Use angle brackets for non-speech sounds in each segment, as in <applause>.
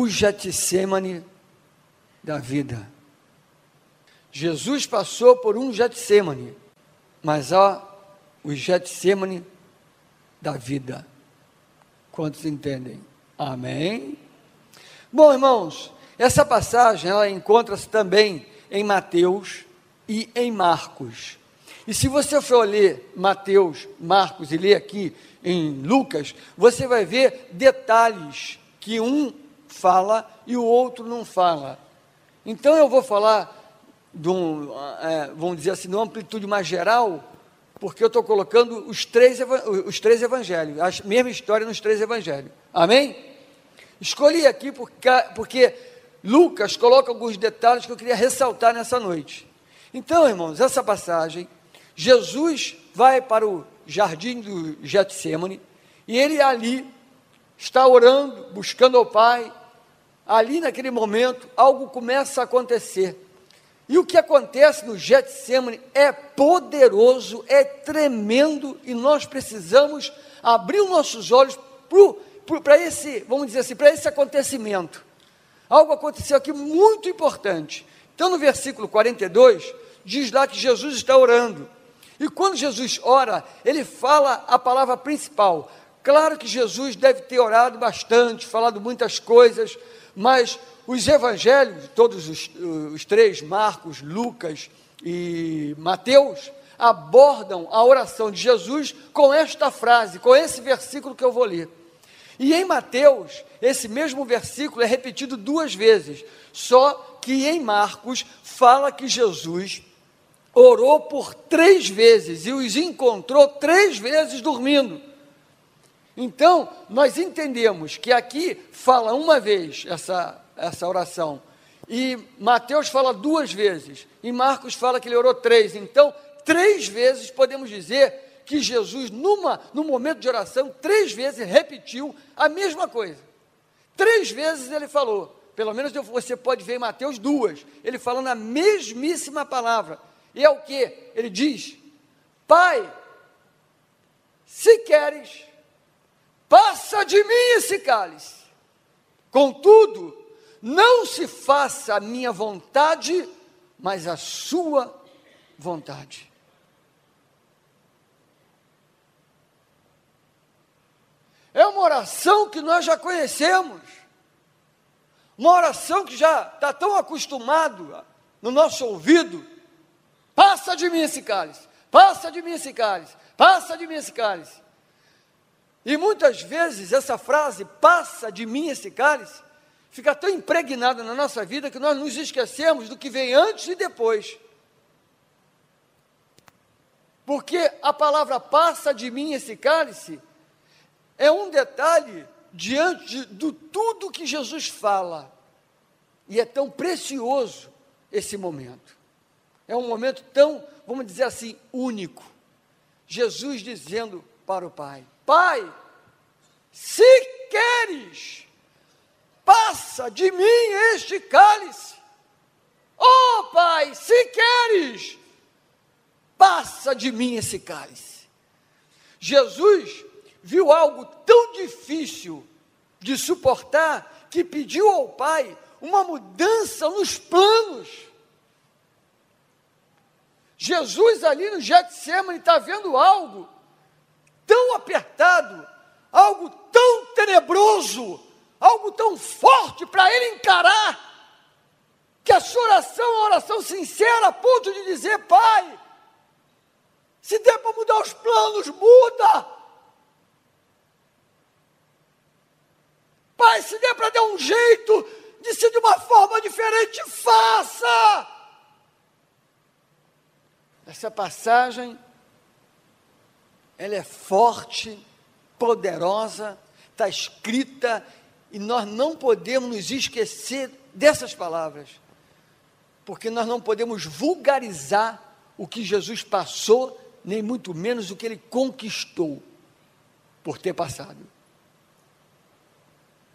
o Getsemane da vida. Jesus passou por um Getsemane, mas há o Getsemane da vida. Quantos entendem? Amém? Bom, irmãos, essa passagem ela encontra-se também em Mateus e em Marcos. E se você for ler Mateus, Marcos e ler aqui em Lucas, você vai ver detalhes que um fala e o outro não fala. Então eu vou falar um, é, vamos dizer assim, de uma amplitude mais geral, porque eu estou colocando os três, os três evangelhos, a mesma história nos três evangelhos. Amém? Escolhi aqui porque, porque Lucas coloca alguns detalhes que eu queria ressaltar nessa noite. Então, irmãos, essa passagem, Jesus vai para o jardim do Getsemane e ele ali está orando, buscando ao Pai. Ali naquele momento, algo começa a acontecer. E o que acontece no Getsemane é poderoso, é tremendo e nós precisamos abrir os nossos olhos para esse, vamos dizer assim, para esse acontecimento. Algo aconteceu aqui muito importante. Então, no versículo 42, diz lá que Jesus está orando. E quando Jesus ora, ele fala a palavra principal. Claro que Jesus deve ter orado bastante, falado muitas coisas, mas os evangelhos, todos os, os três, Marcos, Lucas e Mateus, abordam a oração de Jesus com esta frase, com esse versículo que eu vou ler. E em Mateus, esse mesmo versículo é repetido duas vezes, só que em Marcos fala que Jesus orou por três vezes e os encontrou três vezes dormindo. Então, nós entendemos que aqui fala uma vez essa essa oração. E Mateus fala duas vezes, e Marcos fala que ele orou três. Então, três vezes podemos dizer que Jesus, numa, num momento de oração, três vezes repetiu a mesma coisa. Três vezes ele falou, pelo menos você pode ver em Mateus duas, ele falando a mesmíssima palavra. E é o que? Ele diz: Pai, se queres, passa de mim esse cálice. Contudo, não se faça a minha vontade, mas a sua vontade. É uma oração que nós já conhecemos, uma oração que já está tão acostumado no nosso ouvido. Passa de mim esse cálice, passa de mim esse cálice, passa de mim esse cálice. E muitas vezes essa frase, passa de mim esse cálice, fica tão impregnada na nossa vida que nós nos esquecemos do que vem antes e depois. Porque a palavra passa de mim esse cálice é um detalhe diante de tudo que Jesus fala. E é tão precioso esse momento. É um momento tão, vamos dizer assim, único. Jesus dizendo para o Pai: Pai, se queres, passa de mim este cálice. Oh, Pai, se queres, passa de mim esse cálice. Jesus viu algo tão difícil de suportar que pediu ao Pai uma mudança nos planos. Jesus ali no Getsemane está vendo algo tão apertado, algo tão tenebroso, algo tão forte para ele encarar, que a sua oração é uma oração sincera, a ponto de dizer: Pai, se der para mudar os planos, muda. Pai, se der para dar um jeito de ser de uma forma diferente, faça. Essa passagem, ela é forte, poderosa, está escrita e nós não podemos nos esquecer dessas palavras, porque nós não podemos vulgarizar o que Jesus passou, nem muito menos o que ele conquistou por ter passado.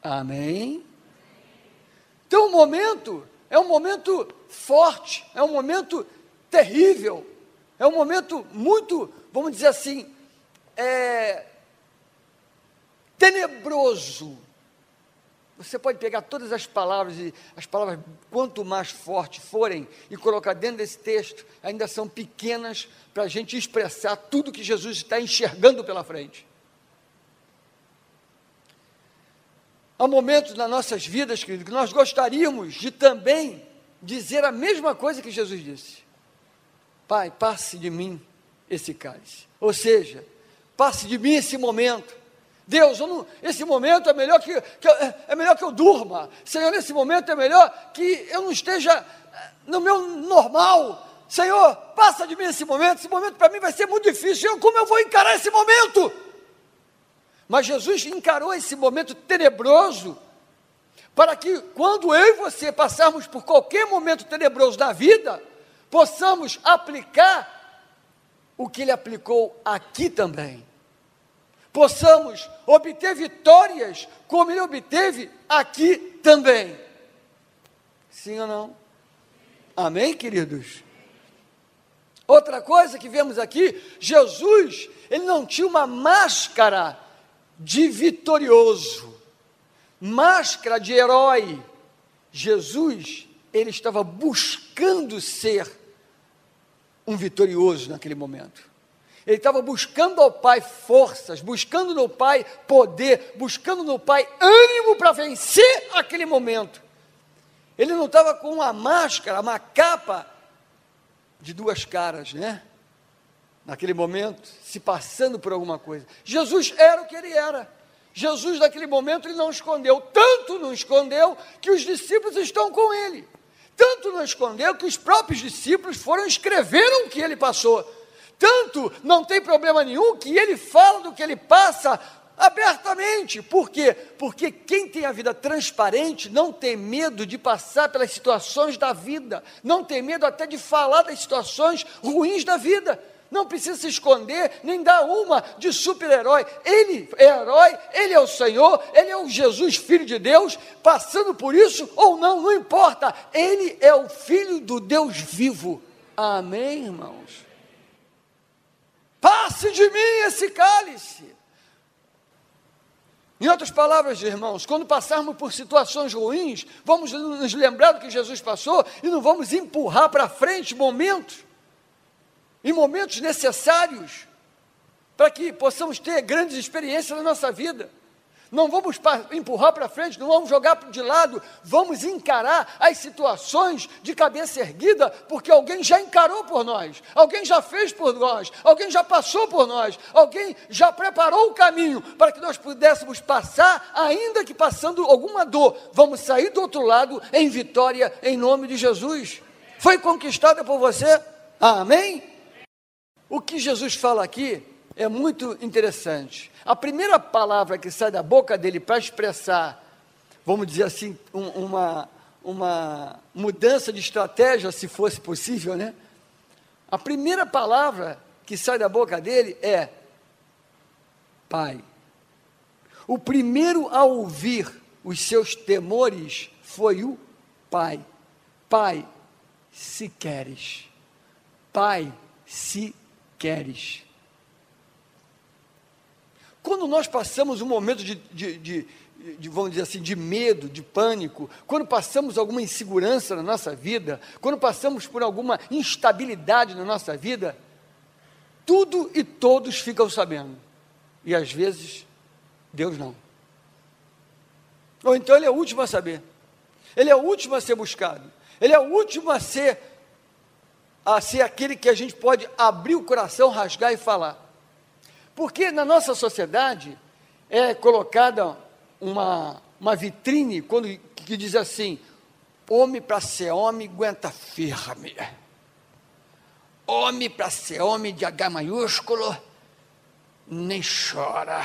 Amém? Então, o momento é um momento forte, é um momento terrível, é um momento muito, vamos dizer assim, é, tenebroso Você pode pegar todas as palavras e as palavras, quanto mais fortes forem, e colocar dentro desse texto, ainda são pequenas para a gente expressar tudo que Jesus está enxergando pela frente. Há momentos nas nossas vidas, querido, que nós gostaríamos de também dizer a mesma coisa que Jesus disse: Pai, passe de mim esse cálice. Ou seja, passe de mim esse momento Deus, não, esse momento é melhor que, que, é melhor que eu durma. Senhor, nesse momento é melhor que eu não esteja eh, no meu normal. Senhor, passa de mim esse momento. Esse momento para mim vai ser muito difícil. Eu, como eu vou encarar esse momento? Mas Jesus encarou esse momento tenebroso para que quando eu e você passarmos por qualquer momento tenebroso da vida, possamos aplicar o que ele aplicou aqui também possamos obter vitórias como ele obteve aqui também. Sim ou não? Amém, queridos? Outra coisa que vemos aqui, Jesus, ele não tinha uma máscara de vitorioso, máscara de herói. Jesus, ele estava buscando ser um vitorioso naquele momento. Ele estava buscando ao Pai forças, buscando no Pai poder, buscando no Pai ânimo para vencer aquele momento. Ele não estava com uma máscara, uma capa de duas caras, né? Naquele momento, se passando por alguma coisa. Jesus era o que ele era. Jesus, naquele momento, ele não escondeu. Tanto não escondeu que os discípulos estão com ele. Tanto não escondeu que os próprios discípulos foram escreveram o que ele passou. Tanto não tem problema nenhum que ele fala do que ele passa abertamente. Por quê? Porque quem tem a vida transparente não tem medo de passar pelas situações da vida, não tem medo até de falar das situações ruins da vida. Não precisa se esconder, nem dar uma de super-herói. Ele é herói, ele é o Senhor, ele é o Jesus, filho de Deus, passando por isso ou não, não importa. Ele é o filho do Deus vivo. Amém, irmãos? Passe de mim esse cálice. Em outras palavras, irmãos, quando passarmos por situações ruins, vamos nos lembrar do que Jesus passou e não vamos empurrar para frente momentos, em momentos necessários, para que possamos ter grandes experiências na nossa vida não vamos empurrar para frente, não vamos jogar de lado, vamos encarar as situações de cabeça erguida, porque alguém já encarou por nós, alguém já fez por nós, alguém já passou por nós, alguém já preparou o caminho para que nós pudéssemos passar, ainda que passando alguma dor, vamos sair do outro lado em vitória, em nome de Jesus. Foi conquistada por você? Amém? O que Jesus fala aqui é muito interessante. A primeira palavra que sai da boca dele para expressar, vamos dizer assim, um, uma, uma mudança de estratégia, se fosse possível, né? A primeira palavra que sai da boca dele é Pai. O primeiro a ouvir os seus temores foi o Pai. Pai, se queres. Pai, se queres. Quando nós passamos um momento de, de, de, de, vamos dizer assim, de medo, de pânico, quando passamos alguma insegurança na nossa vida, quando passamos por alguma instabilidade na nossa vida, tudo e todos ficam sabendo. E às vezes, Deus não. Ou então ele é o último a saber. Ele é o último a ser buscado. Ele é o último a ser a ser aquele que a gente pode abrir o coração, rasgar e falar. Porque na nossa sociedade é colocada uma, uma vitrine quando, que diz assim: homem para ser homem aguenta firme. Homem para ser homem de H maiúsculo nem chora.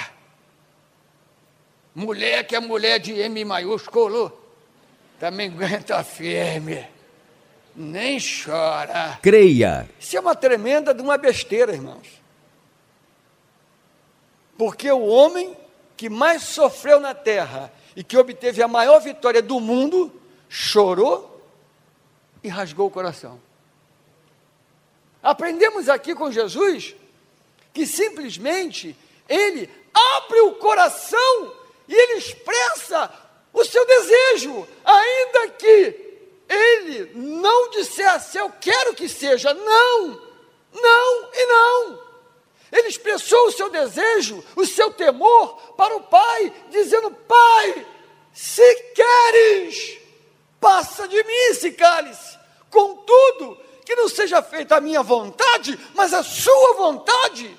Mulher que é mulher de M maiúsculo também aguenta firme. Nem chora. Creia. Isso é uma tremenda de uma besteira, irmãos. Porque o homem que mais sofreu na terra e que obteve a maior vitória do mundo, chorou e rasgou o coração. Aprendemos aqui com Jesus que simplesmente ele abre o coração e ele expressa o seu desejo, ainda que ele não dissesse eu quero que seja, não, não e não. Ele expressou o seu desejo, o seu temor para o pai, dizendo: Pai, se queres, passa de mim esse cálice, contudo, que não seja feita a minha vontade, mas a sua vontade.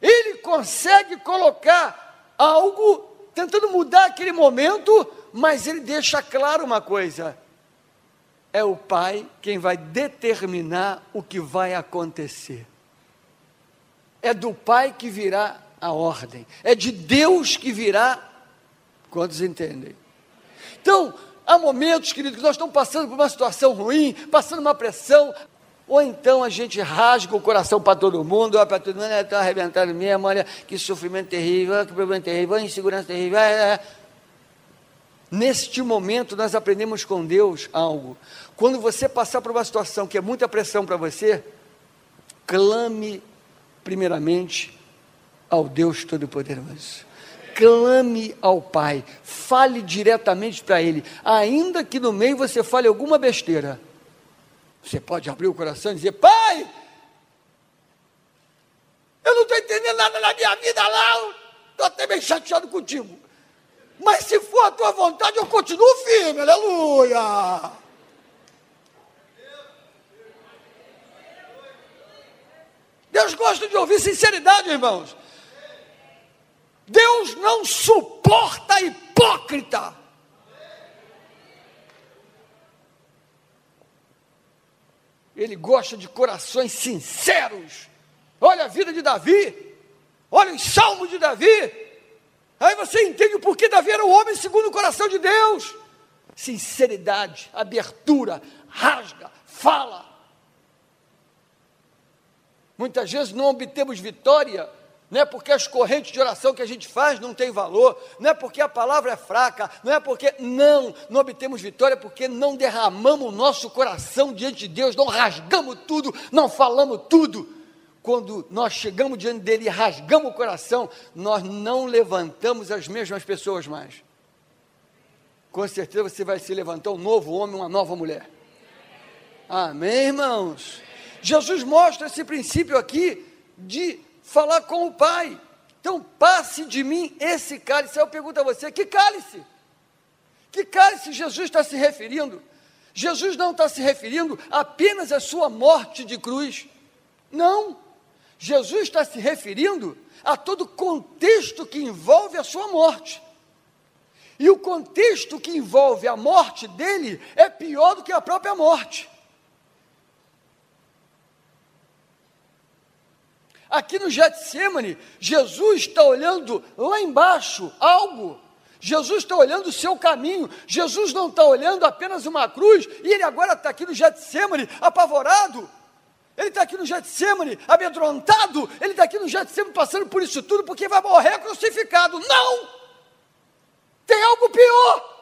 Ele consegue colocar algo tentando mudar aquele momento, mas ele deixa claro uma coisa: é o pai quem vai determinar o que vai acontecer. É do pai que virá a ordem, é de Deus que virá. Quantos entendem? Então, há momentos, queridos, que nós estamos passando por uma situação ruim, passando uma pressão, ou então a gente rasga o coração para todo mundo, olha para todo mundo, está arrebentado mesmo, olha que sofrimento terrível, que problema terrível, insegurança terrível. É, é. Neste momento nós aprendemos com Deus algo. Quando você passar por uma situação que é muita pressão para você, clame primeiramente ao Deus Todo-Poderoso. Clame ao Pai, fale diretamente para Ele, ainda que no meio você fale alguma besteira você pode abrir o coração e dizer: Pai, eu não estou entendendo nada na minha vida lá, estou até meio chateado contigo. Mas se for a tua vontade, eu continuo firme, aleluia. Deus gosta de ouvir sinceridade, irmãos. Deus não suporta hipócrita. Ele gosta de corações sinceros. Olha a vida de Davi, olha os salmos de Davi. Aí você entende o porquê Davi era o homem segundo o coração de Deus. Sinceridade, abertura, rasga, fala. Muitas vezes não obtemos vitória não é porque as correntes de oração que a gente faz não têm valor, não é porque a palavra é fraca, não é porque não, não obtemos vitória, porque não derramamos o nosso coração diante de Deus, não rasgamos tudo, não falamos tudo. Quando nós chegamos diante dele e rasgamos o coração, nós não levantamos as mesmas pessoas mais. Com certeza você vai se levantar um novo homem, uma nova mulher. Amém, irmãos? Jesus mostra esse princípio aqui de falar com o Pai. Então, passe de mim esse cálice. Eu pergunto a você: que cálice? Que cálice Jesus está se referindo? Jesus não está se referindo apenas à sua morte de cruz. Não. Jesus está se referindo a todo o contexto que envolve a sua morte. E o contexto que envolve a morte dele é pior do que a própria morte. Aqui no Getsemane, Jesus está olhando lá embaixo algo. Jesus está olhando o seu caminho. Jesus não está olhando apenas uma cruz. E ele agora está aqui no Getsemane, apavorado. Ele está aqui no Getsemane, amedrontado. Ele está aqui no Getsemane passando por isso tudo, porque vai morrer crucificado. Não! Tem algo pior.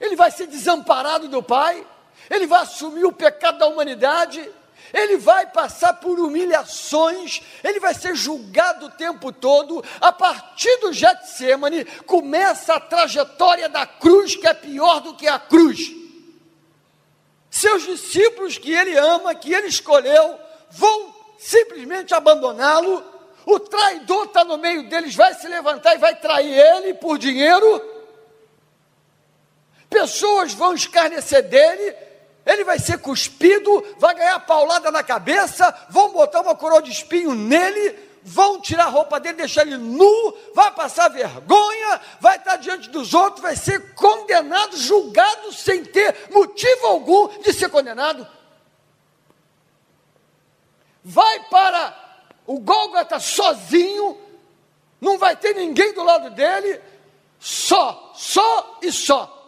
Ele vai ser desamparado do Pai. Ele vai assumir o pecado da humanidade ele vai passar por humilhações, ele vai ser julgado o tempo todo. A partir do Getsemane começa a trajetória da cruz, que é pior do que a cruz. Seus discípulos que ele ama, que ele escolheu, vão simplesmente abandoná-lo. O traidor está no meio deles, vai se levantar e vai trair ele por dinheiro. Pessoas vão escarnecer dele, ele vai ser cuspido, vai ganhar paulada na cabeça, vão botar uma coroa de espinho nele, vão tirar a roupa dele, deixar ele nu, vai passar vergonha, vai estar diante dos outros, vai ser condenado, julgado sem ter motivo algum de ser condenado. Vai para o Gólgota sozinho, não vai ter ninguém do lado dele, só, só e só.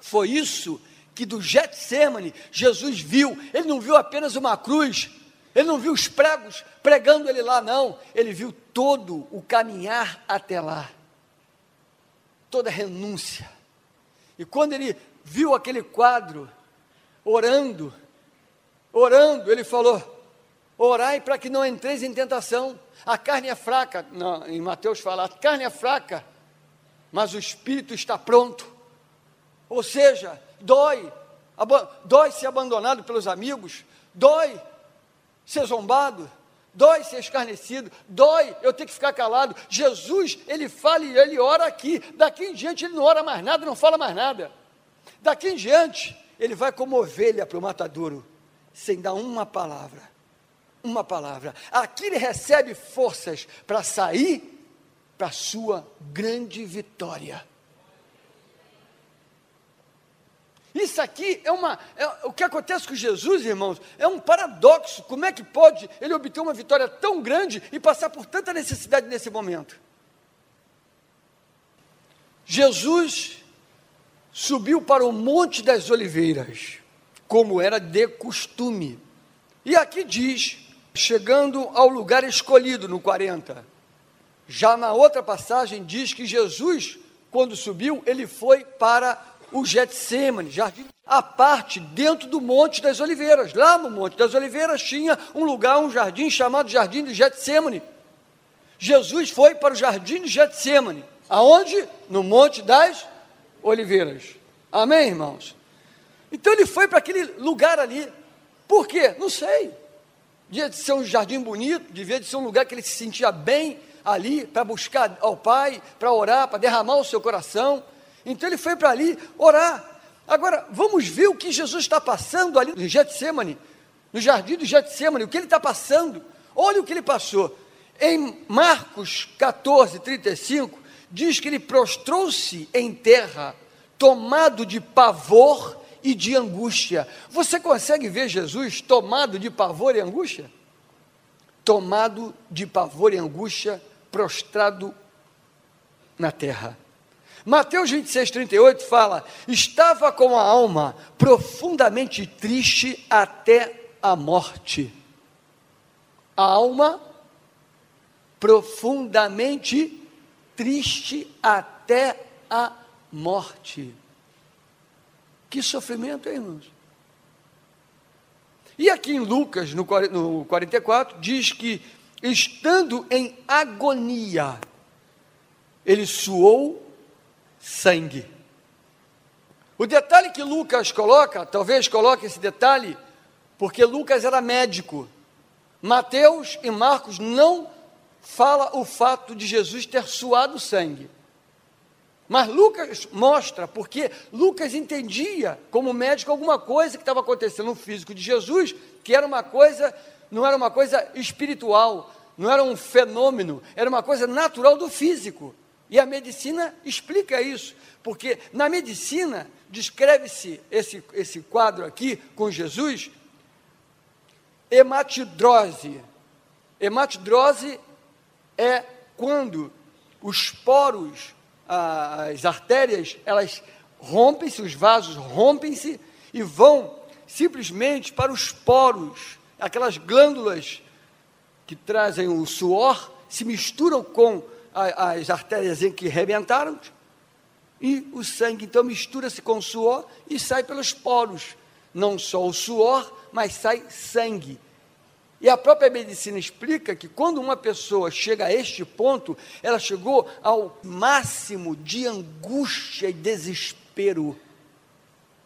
Foi isso que do Getsemane Jesus viu, ele não viu apenas uma cruz, ele não viu os pregos pregando ele lá, não, ele viu todo o caminhar até lá, toda a renúncia. E quando ele viu aquele quadro, orando, orando, ele falou: Orai para que não entreis em tentação. A carne é fraca, não, em Mateus fala, a carne é fraca, mas o espírito está pronto. Ou seja, dói, dói ser abandonado pelos amigos, dói ser zombado, dói ser escarnecido, dói eu ter que ficar calado. Jesus, ele fala e ele ora aqui, daqui em diante ele não ora mais nada, não fala mais nada. Daqui em diante, ele vai como ovelha para o matadouro, sem dar uma palavra. Uma palavra. Aqui ele recebe forças para sair para a sua grande vitória. Isso aqui é uma. É, o que acontece com Jesus, irmãos, é um paradoxo. Como é que pode ele obter uma vitória tão grande e passar por tanta necessidade nesse momento? Jesus subiu para o Monte das Oliveiras, como era de costume. E aqui diz, chegando ao lugar escolhido, no 40. Já na outra passagem diz que Jesus, quando subiu, ele foi para o Getsemane, jardim, a parte dentro do Monte das Oliveiras. Lá no Monte das Oliveiras tinha um lugar, um jardim chamado Jardim de Getsemane. Jesus foi para o Jardim de Getsemane. Aonde? No Monte das Oliveiras. Amém, irmãos? Então ele foi para aquele lugar ali. Por quê? Não sei. Devia de ser um jardim bonito, devia de ser um lugar que ele se sentia bem ali para buscar ao Pai, para orar, para derramar o seu coração. Então ele foi para ali orar. Agora, vamos ver o que Jesus está passando ali no Getsemane, no jardim do Getsemane, o que ele está passando. Olha o que ele passou. Em Marcos 14, 35, diz que ele prostrou-se em terra, tomado de pavor e de angústia. Você consegue ver Jesus tomado de pavor e angústia? Tomado de pavor e angústia, prostrado na terra. Mateus 26, 38 fala: estava com a alma profundamente triste até a morte. A alma profundamente triste até a morte. Que sofrimento, hein, irmãos? E aqui em Lucas, no 44, diz que, estando em agonia, ele suou sangue. O detalhe que Lucas coloca, talvez coloque esse detalhe, porque Lucas era médico. Mateus e Marcos não fala o fato de Jesus ter suado sangue. Mas Lucas mostra, porque Lucas entendia, como médico, alguma coisa que estava acontecendo no físico de Jesus, que era uma coisa, não era uma coisa espiritual, não era um fenômeno, era uma coisa natural do físico. E a medicina explica isso, porque na medicina descreve-se esse, esse quadro aqui com Jesus, hematidrose. Hematidrose é quando os poros, as artérias, elas rompem-se, os vasos rompem-se e vão simplesmente para os poros, aquelas glândulas que trazem o suor, se misturam com as artérias que rebentaram e o sangue então mistura-se com o suor e sai pelos poros. Não só o suor, mas sai sangue. E a própria medicina explica que quando uma pessoa chega a este ponto, ela chegou ao máximo de angústia e desespero.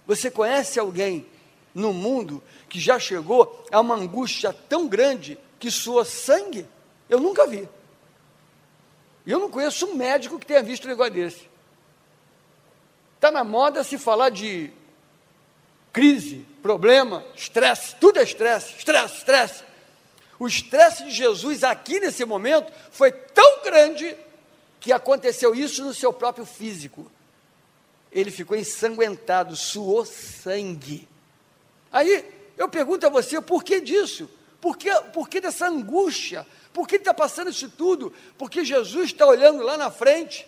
Você conhece alguém no mundo que já chegou a uma angústia tão grande que sua sangue? Eu nunca vi. E eu não conheço um médico que tenha visto um negócio desse. Está na moda se falar de crise, problema, estresse, tudo é estresse, estresse, estresse. O estresse de Jesus aqui nesse momento foi tão grande que aconteceu isso no seu próprio físico. Ele ficou ensanguentado, suou sangue. Aí eu pergunto a você, por que disso? Por que, por que dessa angústia? Por que está passando isso tudo? Porque Jesus está olhando lá na frente,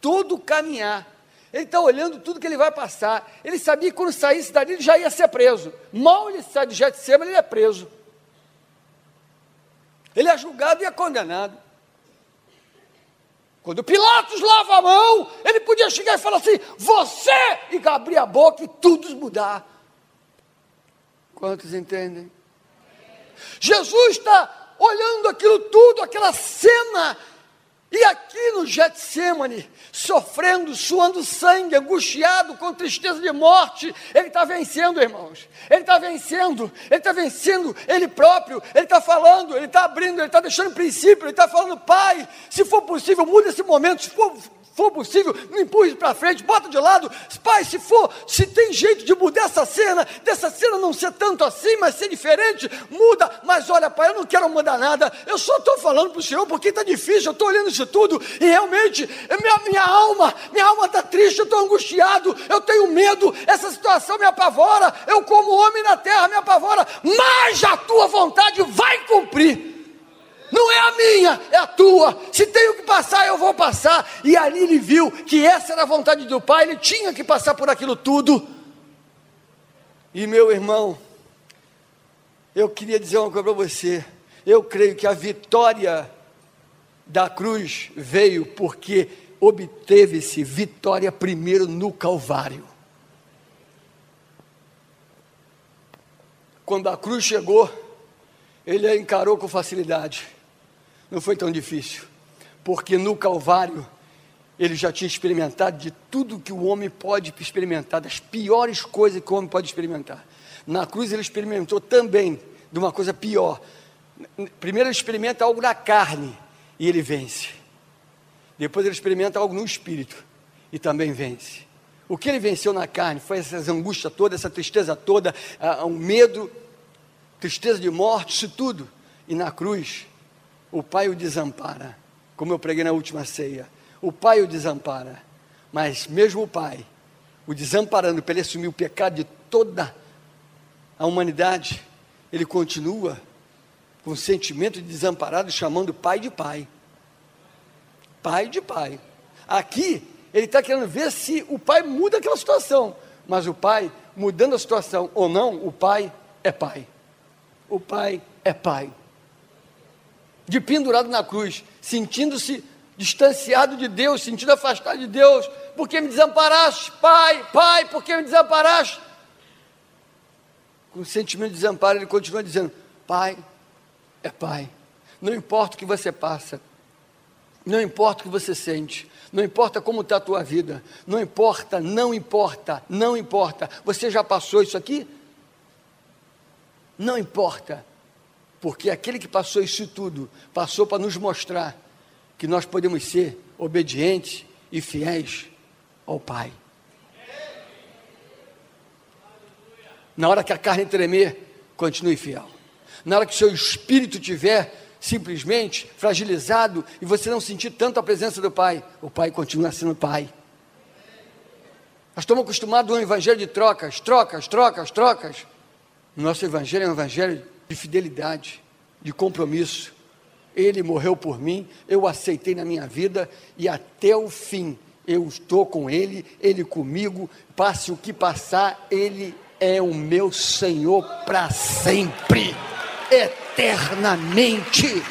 todo caminhar. Ele está olhando tudo que ele vai passar. Ele sabia que quando saísse dali ele já ia ser preso. Mal ele sai de Getsemane, ele é preso. Ele é julgado e é condenado. Quando Pilatos lava a mão, ele podia chegar e falar assim: Você! E abrir a boca e tudo mudar. Quantos entendem? Jesus está olhando aquilo tudo, aquela cena, E aqui no Getsemane, sofrendo, suando sangue, angustiado, com tristeza de morte, ele está vencendo, irmãos. Ele está vencendo, ele está vencendo ele próprio, ele está falando, ele está abrindo, ele está deixando princípio, ele está falando, Pai, se for possível, muda esse momento, se for for possível, me empurre para frente, bota de lado. Pai, se for, se tem jeito de mudar essa cena, dessa cena não ser tanto assim, mas ser diferente, muda. Mas olha, Pai, eu não quero mudar nada. Eu só estou falando para o Senhor porque está difícil. Eu estou olhando isso tudo e realmente minha, minha alma, minha alma está triste, eu estou angustiado, eu tenho medo. Essa situação me apavora. Eu, como homem na terra, me apavora. Mas a tua vontade vai cumprir. Não é a minha, é a tua. Se tenho que passar, eu vou passar. E ali ele viu que essa era a vontade do Pai, ele tinha que passar por aquilo tudo. E meu irmão, eu queria dizer uma coisa para você. Eu creio que a vitória da cruz veio porque obteve-se vitória primeiro no Calvário. Quando a cruz chegou, ele a encarou com facilidade não foi tão difícil, porque no Calvário ele já tinha experimentado de tudo que o homem pode experimentar, das piores coisas que o homem pode experimentar. Na cruz ele experimentou também de uma coisa pior. Primeiro ele experimenta algo na carne e ele vence. Depois ele experimenta algo no espírito e também vence. O que ele venceu na carne foi essa angústia toda, essa tristeza toda, um medo, tristeza de morte, isso tudo. E na cruz o pai o desampara, como eu preguei na última ceia. O pai o desampara, mas mesmo o pai, o desamparando para ele assumir o pecado de toda a humanidade, ele continua com sentimento de desamparado, chamando pai de pai. Pai de pai. Aqui, ele está querendo ver se o pai muda aquela situação, mas o pai, mudando a situação ou não, o pai é pai. O pai é pai de pendurado na cruz, sentindo-se distanciado de Deus, sentindo afastado de Deus, porque me desamparaste, Pai, Pai, porque me desamparaste? Com o sentimento de desamparo, ele continua dizendo: Pai é Pai, não importa o que você passa, não importa o que você sente, não importa como está a tua vida, não importa, não importa, não importa, você já passou isso aqui? Não importa, porque aquele que passou isso tudo, passou para nos mostrar que nós podemos ser obedientes e fiéis ao Pai. Na hora que a carne tremer, continue fiel. Na hora que o seu espírito tiver simplesmente fragilizado e você não sentir tanto a presença do Pai, o Pai continua sendo Pai. Nós estamos acostumados a um evangelho de trocas, trocas, trocas, trocas. Nosso evangelho é um evangelho de fidelidade, de compromisso. Ele morreu por mim, eu aceitei na minha vida e até o fim eu estou com Ele, Ele comigo, passe o que passar, Ele é o meu Senhor para sempre, eternamente.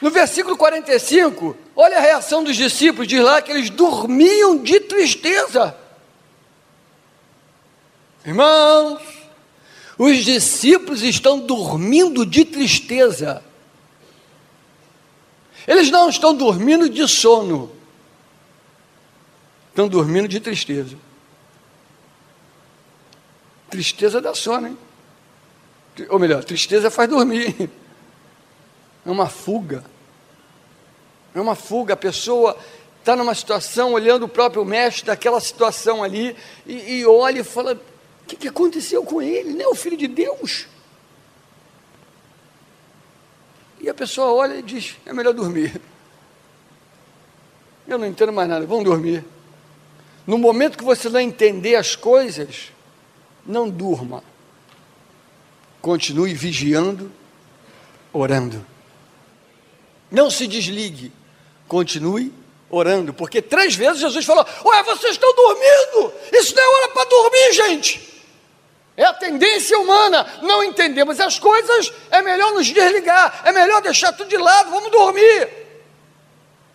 No versículo 45, olha a reação dos discípulos, diz lá que eles dormiam de tristeza. Irmãos, os discípulos estão dormindo de tristeza. Eles não estão dormindo de sono, estão dormindo de tristeza. Tristeza dá sono, hein? Ou melhor, tristeza faz dormir. É uma fuga. É uma fuga. A pessoa está numa situação, olhando o próprio mestre daquela situação ali, e, e olha e fala: que, que aconteceu com ele? Não é o filho de Deus? E a pessoa olha e diz: é melhor dormir. Eu não entendo mais nada, vamos dormir. No momento que você não entender as coisas, não durma. Continue vigiando, orando. Não se desligue. Continue orando, porque três vezes Jesus falou: Ué, vocês estão dormindo? Isso não é hora para dormir, gente. É a tendência humana. Não entendemos as coisas, é melhor nos desligar, é melhor deixar tudo de lado, vamos dormir.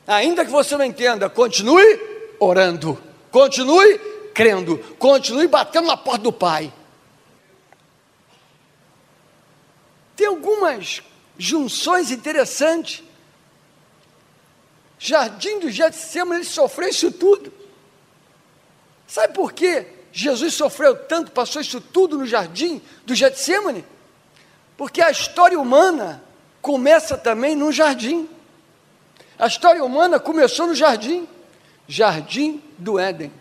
Ainda que você não entenda, continue orando, continue crendo, continue batendo na porta do Pai. Tem algumas junções interessantes. Jardim do Getsemane, ele sofreu isso tudo. Sabe por quê? Jesus sofreu tanto, passou isso tudo no jardim do Getsemane? Porque a história humana começa também no jardim. A história humana começou no jardim, jardim do Éden.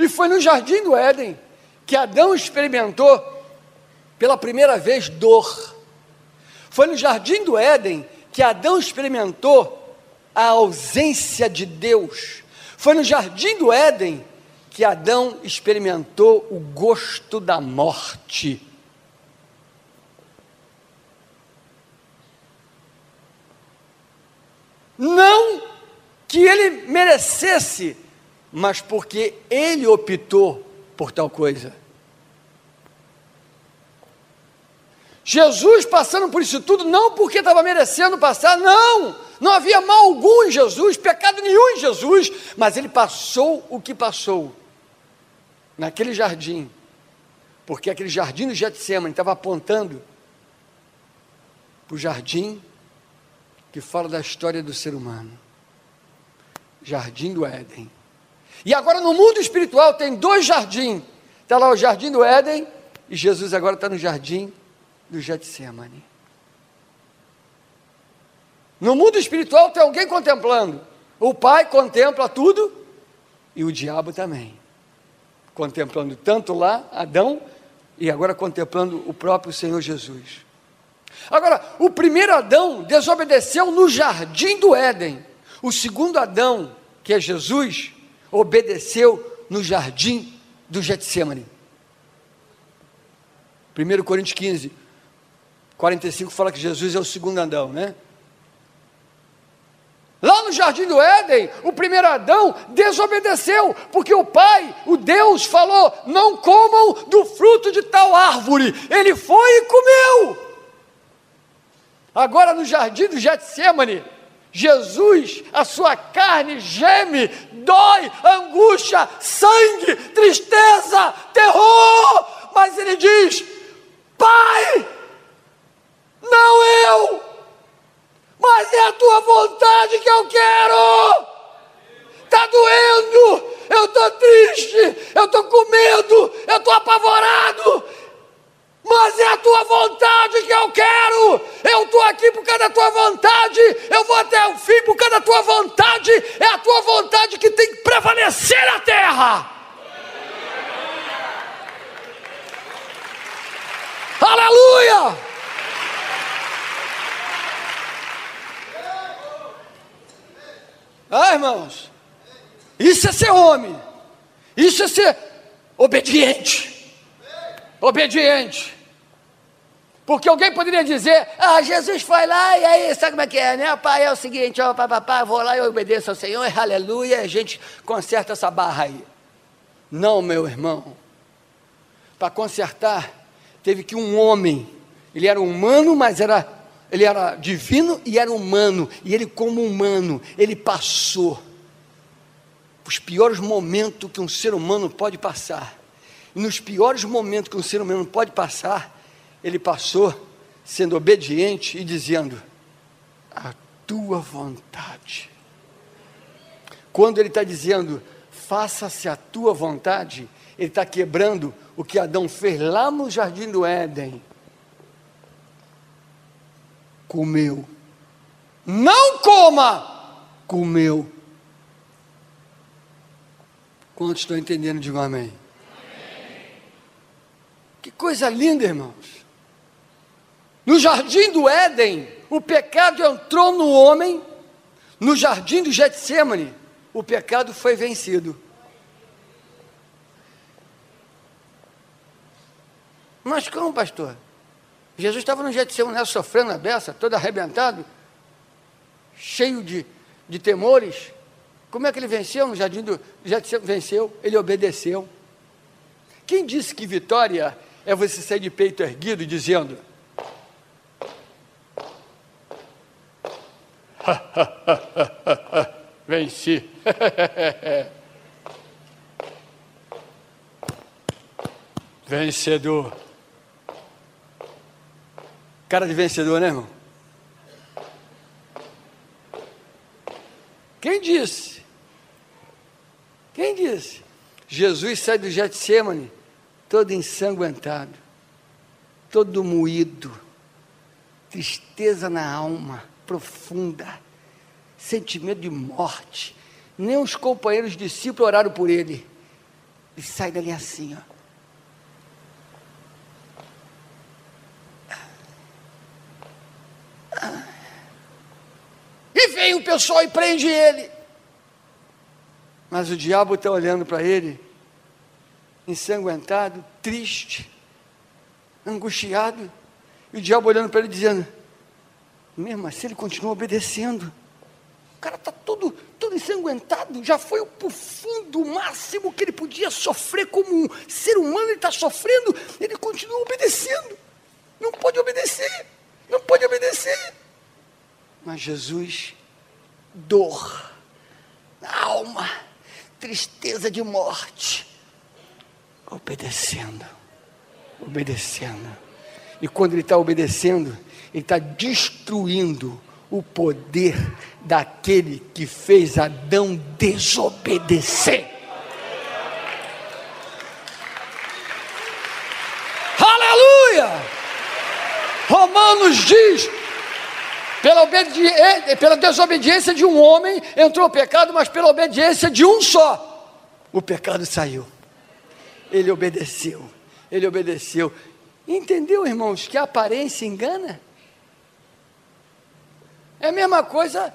E foi no jardim do Éden que Adão experimentou pela primeira vez dor. Foi no jardim do Éden que Adão experimentou a ausência de Deus. Foi no jardim do Éden que Adão experimentou o gosto da morte. Não que ele merecesse, mas porque ele optou por tal coisa. Jesus passando por isso tudo, não porque estava merecendo passar, não, não havia mal algum em Jesus, pecado nenhum em Jesus, mas ele passou o que passou naquele jardim, porque aquele jardim do Getsemane estava apontando para o jardim que fala da história do ser humano. Jardim do Éden. E agora no mundo espiritual tem dois jardins. Está lá o jardim do Éden e Jesus agora está no jardim do Getsemane. No mundo espiritual tem alguém contemplando. O Pai contempla tudo e o diabo também. Contemplando tanto lá Adão e agora contemplando o próprio Senhor Jesus. Agora, o primeiro Adão desobedeceu no jardim do Éden. O segundo Adão, que é Jesus, obedeceu no jardim do Getsemane. 1 Coríntios 15, 45 fala que Jesus é o segundo Adão, né? Lá no jardim do Éden, o primeiro Adão desobedeceu, porque o pai, o Deus, falou: não comam do fruto de tal árvore. Ele foi e comeu. Agora no jardim do Getsemane, Jesus, a sua carne geme, dói, angústia, sangue, tristeza, terror, mas ele diz: Pai, não eu, mas é a tua vontade que eu quero. Está doendo, eu estou triste, eu estou com medo, eu estou apavorado, mas é a tua vontade que eu quero. Eu estou aqui por causa da tua vontade, eu vou até o fim por causa da tua vontade. É a tua vontade que tem que prevalecer na terra. Aleluia! Ah, irmãos, isso é ser homem, isso é ser obediente obediente. Porque alguém poderia dizer, ah, Jesus foi lá e aí, sabe como é que é, né? Pai, é o seguinte, ó, papapá, vou lá e obedeço ao Senhor, e aleluia, a gente conserta essa barra aí. Não, meu irmão. Para consertar, teve que um homem, ele era humano, mas era, ele era divino e era humano, e ele como humano, ele passou os piores momentos que um ser humano pode passar e nos piores momentos que um ser humano pode passar, ele passou sendo obediente e dizendo: A tua vontade. Quando ele está dizendo, faça-se a tua vontade, ele está quebrando o que Adão fez lá no jardim do Éden. Comeu. Não coma! Comeu. Quantos estão entendendo? Digam amém. Que coisa linda, irmãos. No jardim do Éden, o pecado entrou no homem, no jardim do Getsemane, o pecado foi vencido. Mas como, pastor? Jesus estava no Getsemane né, sofrendo a beça, todo arrebentado, cheio de, de temores. Como é que ele venceu no jardim do Getsemane? Venceu, ele obedeceu. Quem disse que vitória é você sair de peito erguido dizendo: <laughs> Venci. <laughs> Vencedor. Cara de vencedor, né, irmão? Quem disse? Quem disse? Jesus sai do Getsemane todo ensanguentado, todo moído, tristeza na alma profunda, sentimento de morte. Nem os companheiros discípulos oraram por ele. Ele sai dali assim, ó. E vem o pessoal e prende ele. Mas o diabo está olhando para ele, ensanguentado, triste, angustiado. E o diabo olhando para ele dizendo: Mesmo assim, ele continua obedecendo. O cara está todo, todo ensanguentado, já foi o fundo máximo que ele podia sofrer como um ser humano, ele está sofrendo, ele continua obedecendo. Não pode obedecer, não pode obedecer. Mas Jesus, dor, alma, tristeza de morte, obedecendo, obedecendo. E quando ele está obedecendo, ele está destruindo o poder daquele que fez Adão desobedecer. Aleluia! Romanos diz pela, pela desobediência de um homem entrou o pecado, mas pela obediência de um só, o pecado saiu. Ele obedeceu, ele obedeceu. Entendeu, irmãos, que a aparência engana? É a mesma coisa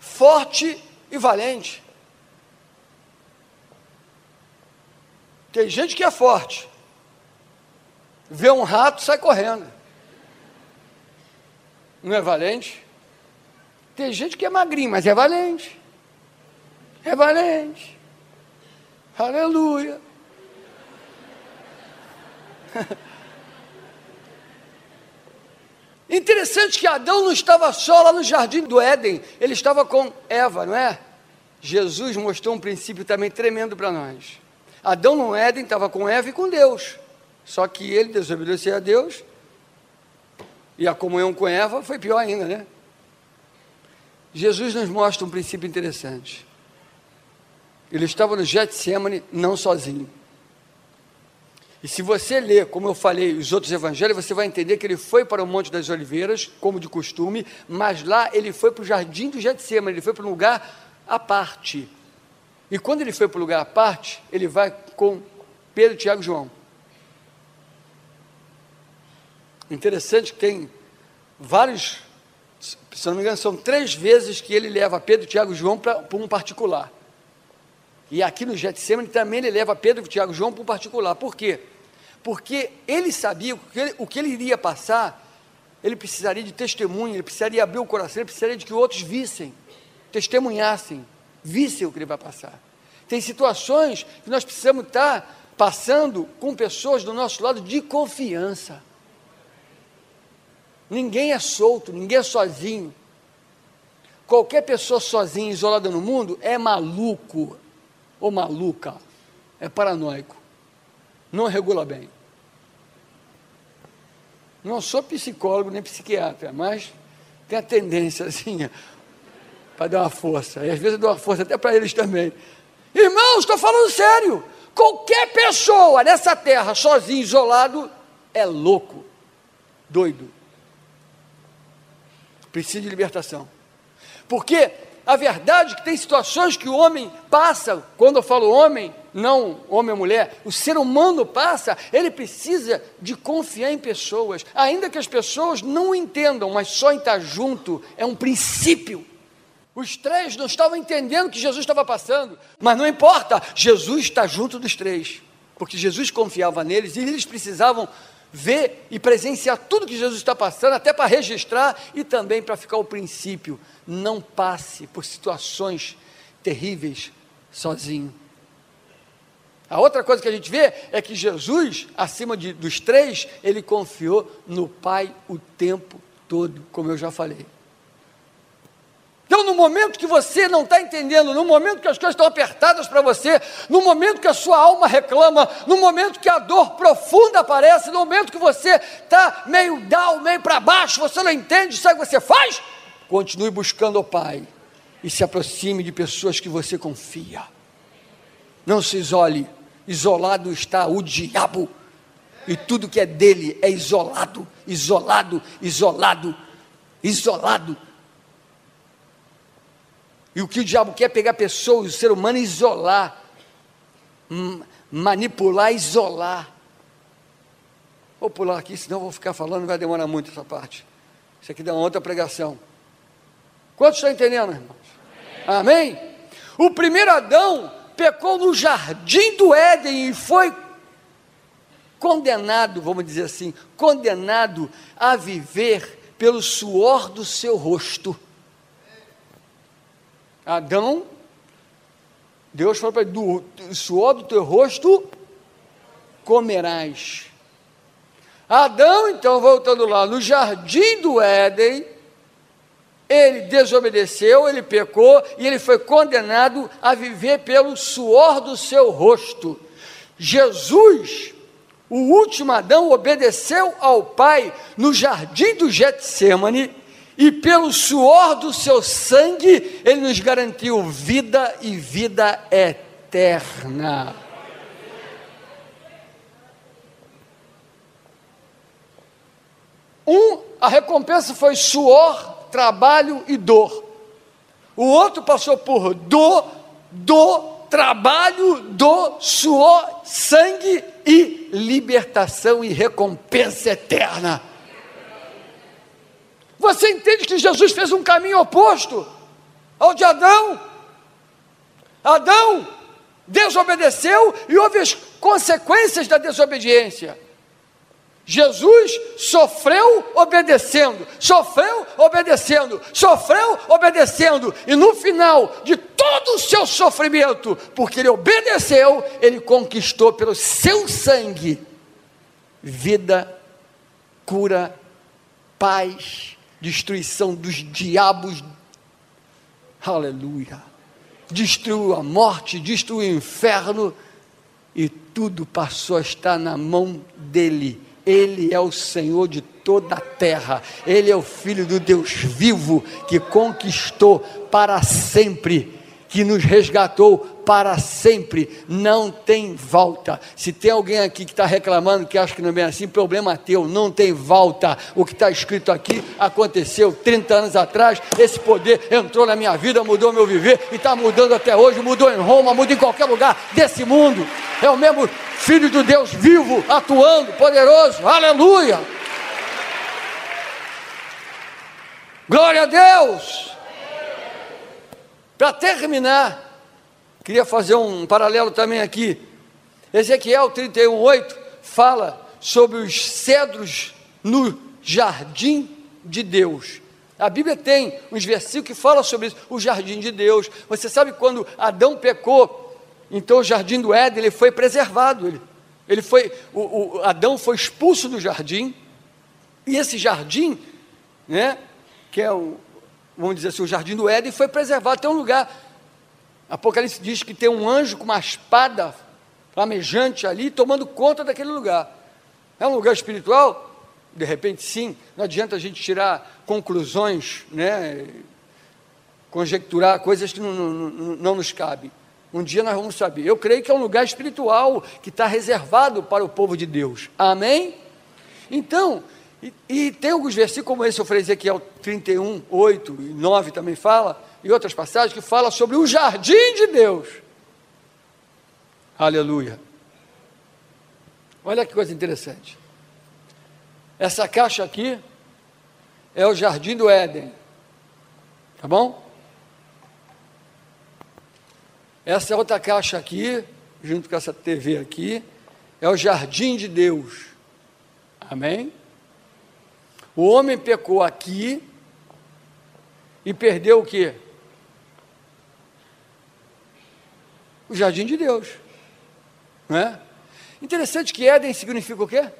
forte e valente. Tem gente que é forte, vê um rato, sai correndo. Não é valente? Tem gente que é magrinho, mas é valente. É valente. Aleluia. <laughs> Interessante que Adão não estava só lá no jardim do Éden, ele estava com Eva, não é? Jesus mostrou um princípio também tremendo para nós. Adão no Éden estava com Eva e com Deus. Só que ele desobedeceu a Deus. E a comunhão com Eva foi pior ainda, né? Jesus nos mostra um princípio interessante. Ele estava no Getsemane não sozinho. E se você ler, como eu falei, os outros evangelhos, você vai entender que ele foi para o Monte das Oliveiras, como de costume, mas lá ele foi para o jardim do Getsemane, ele foi para um lugar à parte. E quando ele foi para o lugar à parte, ele vai com Pedro, Tiago e João. Interessante que tem vários se não me engano, são três vezes que ele leva Pedro, Tiago e João para um particular. E aqui no Getsemane também ele leva Pedro, Tiago e João para um particular. Por quê? Porque ele sabia o que ele, o que ele iria passar, ele precisaria de testemunho, ele precisaria abrir o coração, ele precisaria de que outros vissem, testemunhassem, vissem o que ele vai passar. Tem situações que nós precisamos estar passando com pessoas do nosso lado de confiança. Ninguém é solto, ninguém é sozinho. Qualquer pessoa sozinha, isolada no mundo, é maluco ou maluca, é paranoico, não regula bem. Não sou psicólogo nem psiquiatra, mas tem a tendência assim, para dar uma força. E às vezes eu dou uma força até para eles também. Irmãos, estou falando sério. Qualquer pessoa nessa terra, sozinho, isolado, é louco, doido precisa de libertação. Porque a verdade é que tem situações que o homem passa, quando eu falo homem, não homem ou mulher, o ser humano passa, ele precisa de confiar em pessoas, ainda que as pessoas não entendam, mas só em estar junto é um princípio. Os três não estavam entendendo o que Jesus estava passando, mas não importa, Jesus está junto dos três, porque Jesus confiava neles e eles precisavam ver e presenciar tudo que Jesus está passando, até para registrar e também para ficar o princípio. Não passe por situações terríveis sozinho. A outra coisa que a gente vê é que Jesus, acima de, dos três, ele confiou no Pai o tempo todo, como eu já falei. Então, no momento que você não está entendendo, no momento que as coisas estão apertadas para você, no momento que a sua alma reclama, no momento que a dor profunda aparece, no momento que você está meio down, meio para baixo, você não entende, sabe o que você faz? Continue buscando o Pai e se aproxime de pessoas que você confia. Não se isole, isolado está o diabo, e tudo que é dele é isolado, isolado, isolado, isolado. E o que o diabo quer é pegar pessoas, o ser humano, isolar, manipular, isolar. Vou pular aqui, senão vou ficar falando, vai demorar muito essa parte. Isso aqui dá uma outra pregação. Quantos estão entendendo, irmãos? Amém? Amém? O primeiro Adão pecou no jardim do Éden e foi condenado, vamos dizer assim, condenado a viver pelo suor do seu rosto. Adão, Deus falou para ele: do, do suor do teu rosto comerás. Adão, então, voltando lá, no jardim do Éden, ele desobedeceu, ele pecou e ele foi condenado a viver pelo suor do seu rosto. Jesus, o último Adão, obedeceu ao Pai no jardim do Getsemane e pelo suor do seu sangue, ele nos garantiu vida e vida eterna. Um, a recompensa foi suor, trabalho e dor. O outro passou por dor, dor, trabalho, dor, suor, sangue e libertação e recompensa eterna. Você entende que Jesus fez um caminho oposto ao de Adão? Adão desobedeceu e houve as consequências da desobediência. Jesus sofreu obedecendo, sofreu obedecendo, sofreu obedecendo, e no final de todo o seu sofrimento, porque ele obedeceu, ele conquistou pelo seu sangue vida, cura, paz destruição dos diabos. Aleluia. Destruiu a morte, destruiu o inferno e tudo passou a estar na mão dele. Ele é o Senhor de toda a terra. Ele é o Filho do Deus vivo que conquistou para sempre que nos resgatou para sempre, não tem volta. Se tem alguém aqui que está reclamando que acha que não é bem assim, problema teu, não tem volta. O que está escrito aqui aconteceu 30 anos atrás, esse poder entrou na minha vida, mudou meu viver e está mudando até hoje, mudou em Roma, muda em qualquer lugar desse mundo. É o mesmo Filho de Deus vivo, atuando, poderoso, aleluia. Glória a Deus! Para terminar, queria fazer um paralelo também aqui. Ezequiel 31:8 fala sobre os cedros no jardim de Deus. A Bíblia tem uns versículos que falam sobre isso, o jardim de Deus. Você sabe quando Adão pecou, então o jardim do Éden ele foi preservado. Ele, ele foi, o, o Adão foi expulso do jardim e esse jardim, né, que é o, vamos dizer assim, o jardim do Éden foi preservado. Tem um lugar, Apocalipse diz que tem um anjo com uma espada flamejante ali, tomando conta daquele lugar. É um lugar espiritual? De repente, sim. Não adianta a gente tirar conclusões, né? conjecturar coisas que não, não, não nos cabem. Um dia nós vamos saber. Eu creio que é um lugar espiritual que está reservado para o povo de Deus. Amém? Então, e, tem alguns versículos, como esse eu falei Ezequiel 31, 8 e 9 também fala, e outras passagens que fala sobre o jardim de Deus. Aleluia. Olha que coisa interessante. Essa caixa aqui é o jardim do Éden. Tá bom? Essa outra caixa aqui, junto com essa TV aqui, é o jardim de Deus. Amém? O homem pecou aqui e perdeu o quê? O jardim de Deus. Não é? Interessante que Éden significa o quê?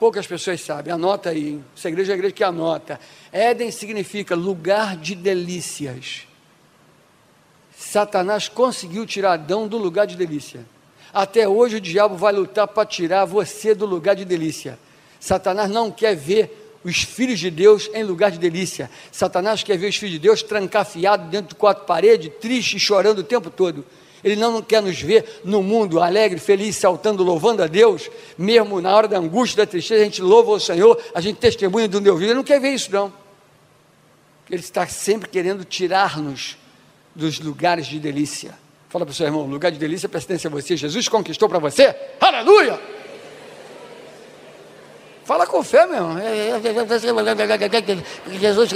poucas pessoas sabem, anota aí, essa igreja é a igreja que anota. Éden significa lugar de delícias. Satanás conseguiu tirar Adão do lugar de delícia. Até hoje o diabo vai lutar para tirar você do lugar de delícia. Satanás não quer ver os filhos de Deus em lugar de delícia. Satanás quer ver os filhos de Deus trancafiados dentro de quatro paredes, triste e chorando o tempo todo. Ele não quer nos ver no mundo alegre, feliz, saltando, louvando a Deus, mesmo na hora da angústia, da tristeza, a gente louva o Senhor, a gente testemunha do Deus vivo. Ele não quer ver isso, não. Ele está sempre querendo tirar-nos dos lugares de delícia. Fala para o seu irmão: lugar de delícia pertence a você. Jesus conquistou para você. Aleluia! Fala com fé, meu irmão. Jesus.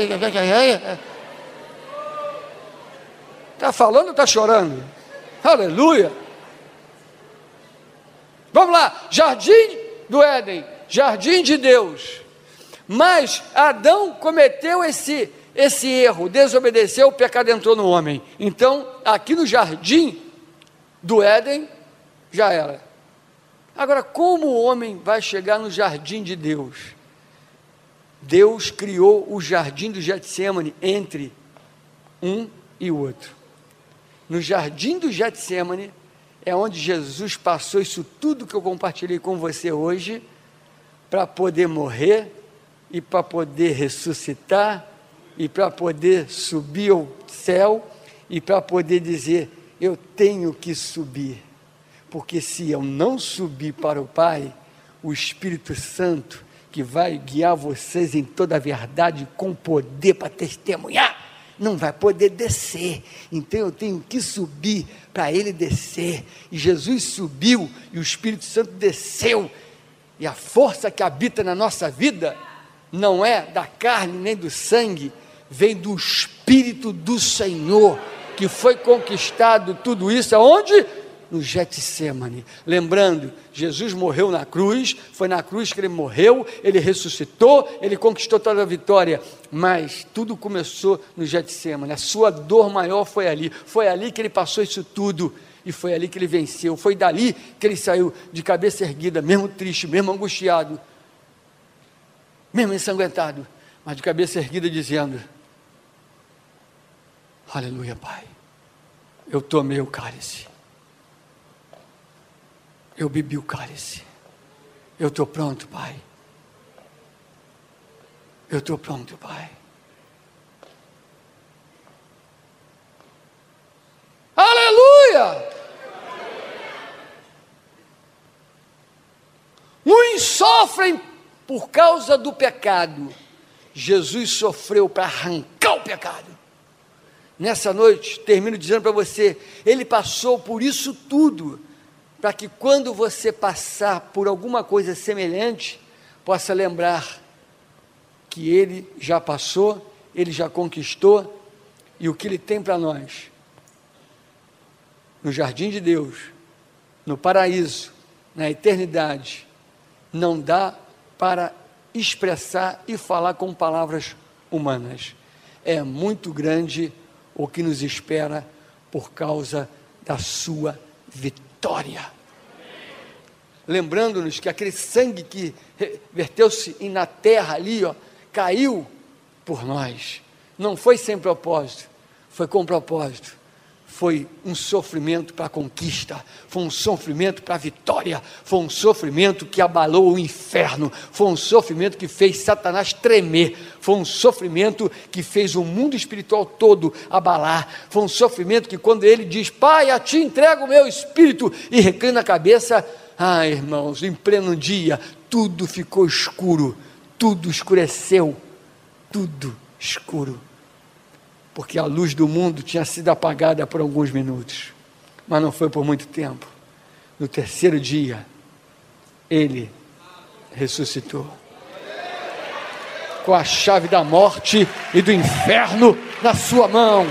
Está falando ou está chorando? Aleluia! Vamos lá, jardim do Éden, jardim de Deus. Mas Adão cometeu esse esse erro, desobedeceu, o pecado entrou no homem. Então, aqui no jardim do Éden, já era. Agora, como o homem vai chegar no jardim de Deus? Deus criou o jardim do Getsemane entre um e o outro. No jardim do Getsemane é onde Jesus passou isso tudo que eu compartilhei com você hoje para poder morrer e para poder ressuscitar e para poder subir ao céu e para poder dizer: Eu tenho que subir, porque se eu não subir para o Pai, o Espírito Santo, que vai guiar vocês em toda a verdade com poder para testemunhar, não vai poder descer. Então eu tenho que subir para ele descer. E Jesus subiu e o Espírito Santo desceu. E a força que habita na nossa vida não é da carne nem do sangue, vem do Espírito do Senhor, que foi conquistado tudo isso aonde? No Getsemane. Lembrando, Jesus morreu na cruz, foi na cruz que ele morreu, ele ressuscitou, ele conquistou toda a vitória, mas tudo começou no Getsemane. A sua dor maior foi ali, foi ali que ele passou isso tudo e foi ali que ele venceu. Foi dali que ele saiu de cabeça erguida, mesmo triste, mesmo angustiado, mesmo ensanguentado, mas de cabeça erguida, dizendo: Aleluia, Pai. Eu tomei o cálice. Eu bebi o cálice. Eu estou pronto, Pai. Eu estou pronto, Pai. Aleluia! Uns sofrem por causa do pecado. Jesus sofreu para arrancar o pecado nessa noite, termino dizendo para você: Ele passou por isso tudo, para que quando você passar por alguma coisa semelhante, possa lembrar que Ele já passou, Ele já conquistou, e o que Ele tem para nós, no jardim de Deus, no paraíso, na eternidade, não dá para expressar e falar com palavras humanas. É muito grande o que nos espera por causa da sua vitória. Lembrando-nos que aquele sangue que verteu-se na terra ali, ó, caiu por nós. Não foi sem propósito, foi com propósito foi um sofrimento para a conquista, foi um sofrimento para a vitória, foi um sofrimento que abalou o inferno, foi um sofrimento que fez Satanás tremer, foi um sofrimento que fez o mundo espiritual todo abalar, foi um sofrimento que quando ele diz, Pai, a ti entrego o meu espírito, e reclina a cabeça, ah, irmãos, em pleno dia, tudo ficou escuro, tudo escureceu, tudo escuro porque a luz do mundo tinha sido apagada por alguns minutos, mas não foi por muito tempo. No terceiro dia, ele ressuscitou. Com a chave da morte e do inferno na sua mão.